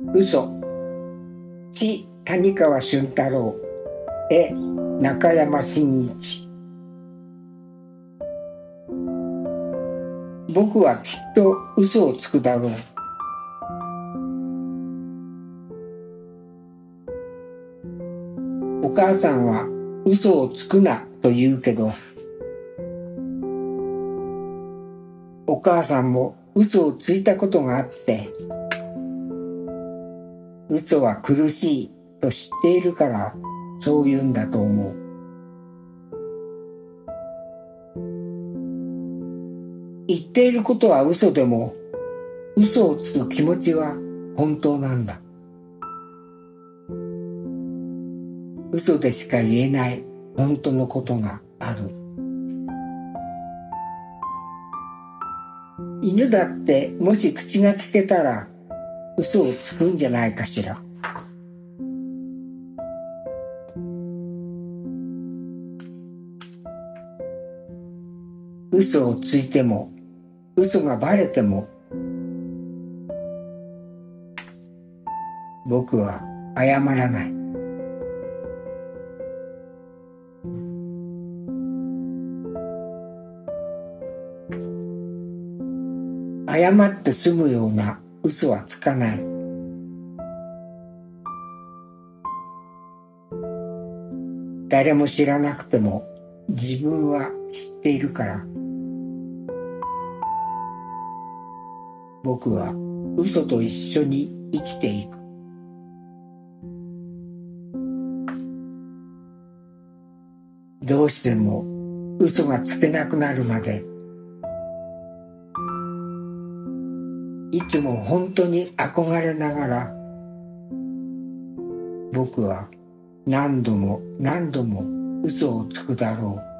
嘘。地谷川俊太郎。絵中山真一。僕はきっと嘘をつくだろう。お母さんは嘘をつくなと言うけど。お母さんも嘘をついたことがあって。嘘は苦しいと知っているからそう言うんだと思う。言っていることは嘘でも嘘をつく気持ちは本当なんだ。嘘でしか言えない本当のことがある。犬だってもし口が聞けたら嘘をつくんじゃないかしら。嘘をついても、嘘がバレても、僕は謝らない。謝って済むような嘘はつかない。誰も知らなくても自分は知っているから。僕は嘘と一緒に生きていく。どうしても嘘がつけなくなるまでいつも本当に憧れながら僕は何度も何度も嘘をつくだろう。